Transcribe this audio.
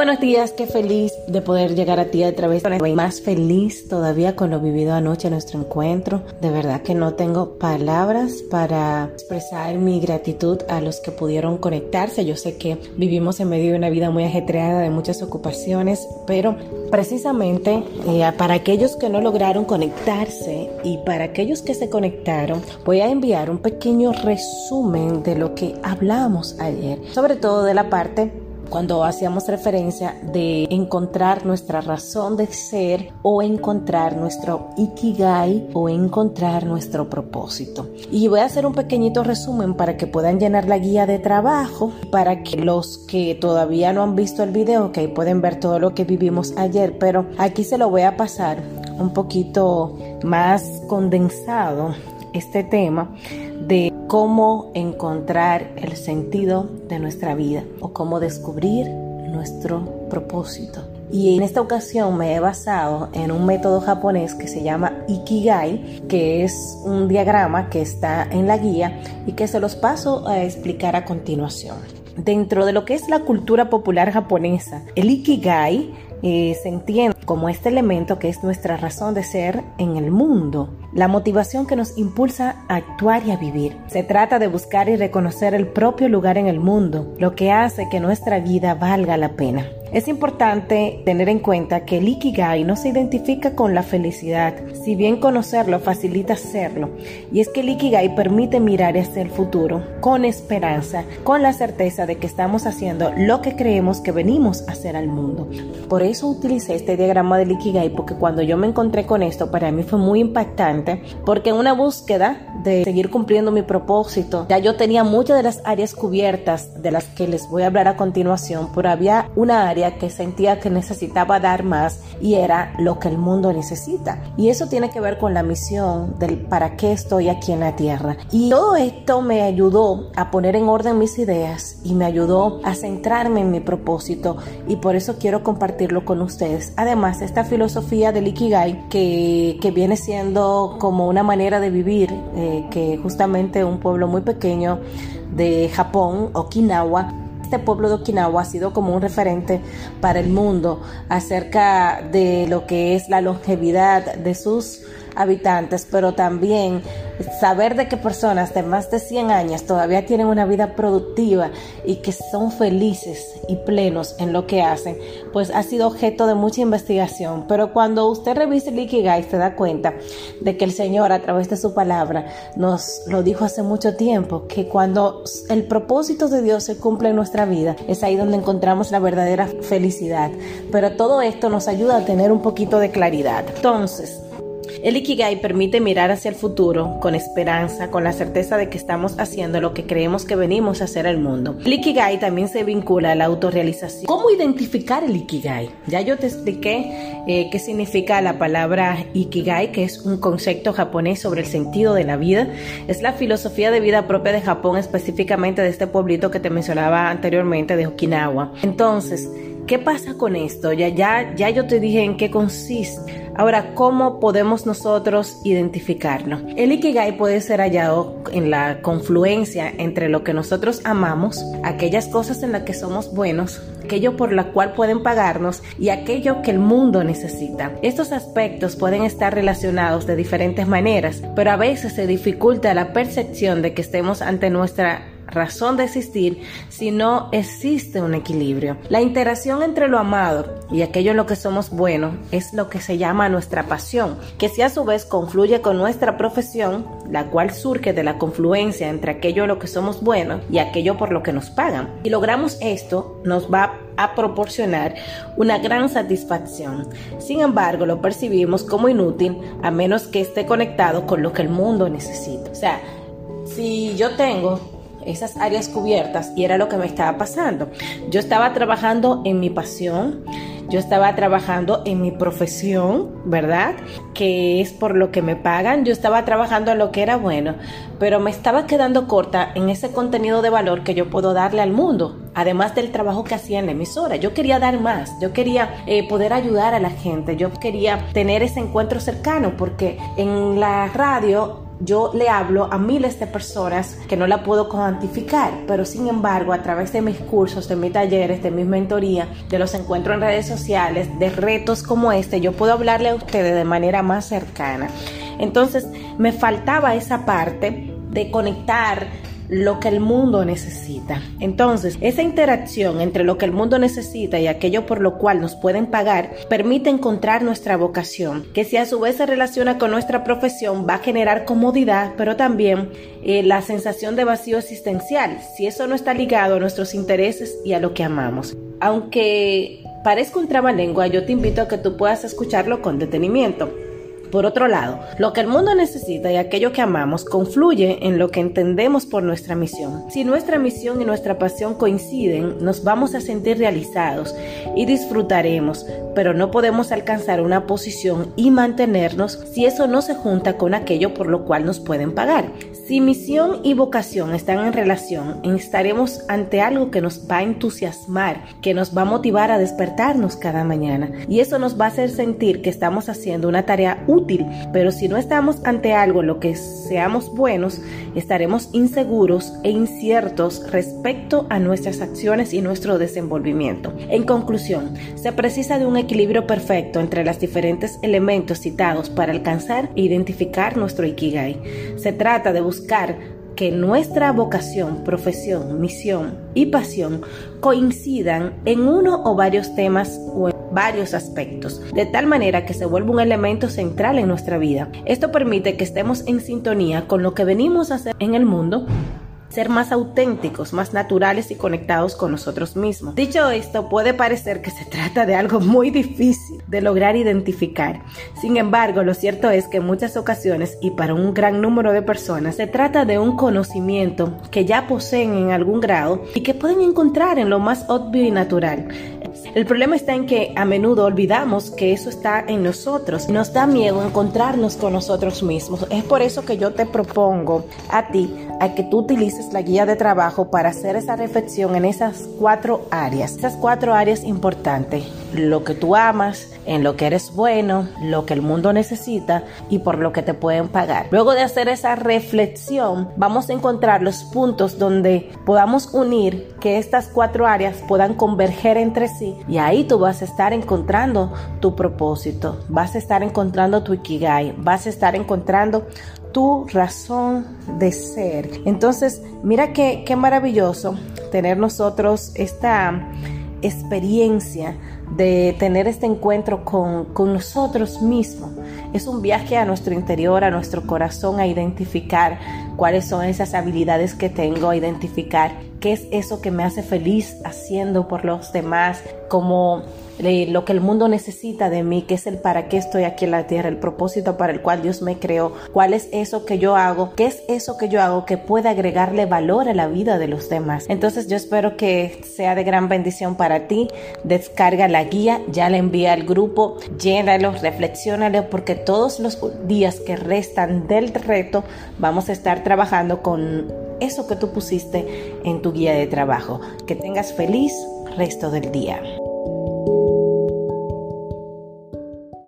Buenos días, qué feliz de poder llegar a ti a través de más feliz todavía con lo vivido anoche en nuestro encuentro. De verdad que no tengo palabras para expresar mi gratitud a los que pudieron conectarse. Yo sé que vivimos en medio de una vida muy ajetreada de muchas ocupaciones, pero precisamente eh, para aquellos que no lograron conectarse y para aquellos que se conectaron, voy a enviar un pequeño resumen de lo que hablamos ayer, sobre todo de la parte cuando hacíamos referencia de encontrar nuestra razón de ser o encontrar nuestro ikigai o encontrar nuestro propósito. Y voy a hacer un pequeñito resumen para que puedan llenar la guía de trabajo, para que los que todavía no han visto el video, que pueden ver todo lo que vivimos ayer, pero aquí se lo voy a pasar un poquito más condensado este tema de cómo encontrar el sentido de nuestra vida o cómo descubrir nuestro propósito. Y en esta ocasión me he basado en un método japonés que se llama Ikigai, que es un diagrama que está en la guía y que se los paso a explicar a continuación. Dentro de lo que es la cultura popular japonesa, el Ikigai eh, se entiende como este elemento que es nuestra razón de ser en el mundo, la motivación que nos impulsa a actuar y a vivir. Se trata de buscar y reconocer el propio lugar en el mundo, lo que hace que nuestra vida valga la pena. Es importante tener en cuenta que el Ikigai no se identifica con la felicidad, si bien conocerlo facilita hacerlo, y es que el Ikigai permite mirar hacia el futuro con esperanza, con la certeza de que estamos haciendo lo que creemos que venimos a hacer al mundo. Por eso utilicé este diagrama del Ikigai, porque cuando yo me encontré con esto, para mí fue muy impactante, porque en una búsqueda de seguir cumpliendo mi propósito, ya yo tenía muchas de las áreas cubiertas de las que les voy a hablar a continuación, pero había una área que sentía que necesitaba dar más y era lo que el mundo necesita. Y eso tiene que ver con la misión del para qué estoy aquí en la tierra. Y todo esto me ayudó a poner en orden mis ideas y me ayudó a centrarme en mi propósito y por eso quiero compartirlo con ustedes. Además, esta filosofía del Ikigai que, que viene siendo como una manera de vivir eh, que justamente un pueblo muy pequeño de Japón, Okinawa, este pueblo de Okinawa ha sido como un referente para el mundo acerca de lo que es la longevidad de sus habitantes, pero también saber de que personas de más de 100 años todavía tienen una vida productiva y que son felices y plenos en lo que hacen, pues ha sido objeto de mucha investigación. Pero cuando usted revise el Ikigai se da cuenta de que el Señor a través de su palabra nos lo dijo hace mucho tiempo, que cuando el propósito de Dios se cumple en nuestra vida, es ahí donde encontramos la verdadera felicidad. Pero todo esto nos ayuda a tener un poquito de claridad. Entonces, el Ikigai permite mirar hacia el futuro con esperanza, con la certeza de que estamos haciendo lo que creemos que venimos a hacer al mundo. El Ikigai también se vincula a la autorrealización. ¿Cómo identificar el Ikigai? Ya yo te expliqué eh, qué significa la palabra Ikigai, que es un concepto japonés sobre el sentido de la vida. Es la filosofía de vida propia de Japón, específicamente de este pueblito que te mencionaba anteriormente, de Okinawa. Entonces, ¿Qué pasa con esto? Ya, ya, ya yo te dije en qué consiste. Ahora, ¿cómo podemos nosotros identificarlo? El Ikigai puede ser hallado en la confluencia entre lo que nosotros amamos, aquellas cosas en las que somos buenos, aquello por la cual pueden pagarnos y aquello que el mundo necesita. Estos aspectos pueden estar relacionados de diferentes maneras, pero a veces se dificulta la percepción de que estemos ante nuestra razón de existir si no existe un equilibrio. La interacción entre lo amado y aquello en lo que somos buenos es lo que se llama nuestra pasión, que si a su vez confluye con nuestra profesión, la cual surge de la confluencia entre aquello en lo que somos buenos y aquello por lo que nos pagan. Y logramos esto, nos va a proporcionar una gran satisfacción. Sin embargo, lo percibimos como inútil a menos que esté conectado con lo que el mundo necesita. O sea, si yo tengo esas áreas cubiertas y era lo que me estaba pasando. Yo estaba trabajando en mi pasión, yo estaba trabajando en mi profesión, ¿verdad? Que es por lo que me pagan, yo estaba trabajando en lo que era bueno, pero me estaba quedando corta en ese contenido de valor que yo puedo darle al mundo, además del trabajo que hacía en la emisora. Yo quería dar más, yo quería eh, poder ayudar a la gente, yo quería tener ese encuentro cercano, porque en la radio yo le hablo a miles de personas que no la puedo cuantificar, pero sin embargo a través de mis cursos, de mis talleres, de mis mentorías, de los encuentros en redes sociales, de retos como este, yo puedo hablarle a ustedes de manera más cercana. Entonces me faltaba esa parte de conectar lo que el mundo necesita. Entonces, esa interacción entre lo que el mundo necesita y aquello por lo cual nos pueden pagar permite encontrar nuestra vocación, que si a su vez se relaciona con nuestra profesión va a generar comodidad, pero también eh, la sensación de vacío existencial, si eso no está ligado a nuestros intereses y a lo que amamos. Aunque parezca un trabalengua, yo te invito a que tú puedas escucharlo con detenimiento. Por otro lado, lo que el mundo necesita y aquello que amamos confluye en lo que entendemos por nuestra misión. Si nuestra misión y nuestra pasión coinciden, nos vamos a sentir realizados y disfrutaremos, pero no podemos alcanzar una posición y mantenernos si eso no se junta con aquello por lo cual nos pueden pagar. Si misión y vocación están en relación, estaremos ante algo que nos va a entusiasmar, que nos va a motivar a despertarnos cada mañana y eso nos va a hacer sentir que estamos haciendo una tarea útil pero si no estamos ante algo en lo que seamos buenos, estaremos inseguros e inciertos respecto a nuestras acciones y nuestro desenvolvimiento. En conclusión, se precisa de un equilibrio perfecto entre los diferentes elementos citados para alcanzar e identificar nuestro Ikigai. Se trata de buscar que nuestra vocación, profesión, misión y pasión coincidan en uno o varios temas o en varios aspectos, de tal manera que se vuelva un elemento central en nuestra vida. Esto permite que estemos en sintonía con lo que venimos a hacer en el mundo ser más auténticos, más naturales y conectados con nosotros mismos. Dicho esto, puede parecer que se trata de algo muy difícil de lograr identificar. Sin embargo, lo cierto es que en muchas ocasiones y para un gran número de personas se trata de un conocimiento que ya poseen en algún grado y que pueden encontrar en lo más obvio y natural. El problema está en que a menudo olvidamos que eso está en nosotros. Nos da miedo encontrarnos con nosotros mismos. Es por eso que yo te propongo a ti a que tú utilices la guía de trabajo para hacer esa reflexión en esas cuatro áreas. Esas cuatro áreas importantes. Lo que tú amas, en lo que eres bueno, lo que el mundo necesita y por lo que te pueden pagar. Luego de hacer esa reflexión, vamos a encontrar los puntos donde podamos unir que estas cuatro áreas puedan converger entre sí y ahí tú vas a estar encontrando tu propósito, vas a estar encontrando tu ikigai, vas a estar encontrando tu razón de ser. Entonces, mira qué, qué maravilloso tener nosotros esta experiencia de tener este encuentro con, con, nosotros mismos. Es un viaje a nuestro interior, a nuestro corazón, a identificar cuáles son esas habilidades que tengo, a identificar qué es eso que me hace feliz haciendo por los demás, como lo que el mundo necesita de mí, qué es el para qué estoy aquí en la tierra, el propósito para el cual Dios me creó, cuál es eso que yo hago, qué es eso que yo hago que puede agregarle valor a la vida de los demás. Entonces yo espero que sea de gran bendición para ti. Descarga la guía, ya la envía al grupo, llénalo, reflexiónalo, porque todos los días que restan del reto vamos a estar trabajando con eso que tú pusiste en tu guía de trabajo. Que tengas feliz resto del día.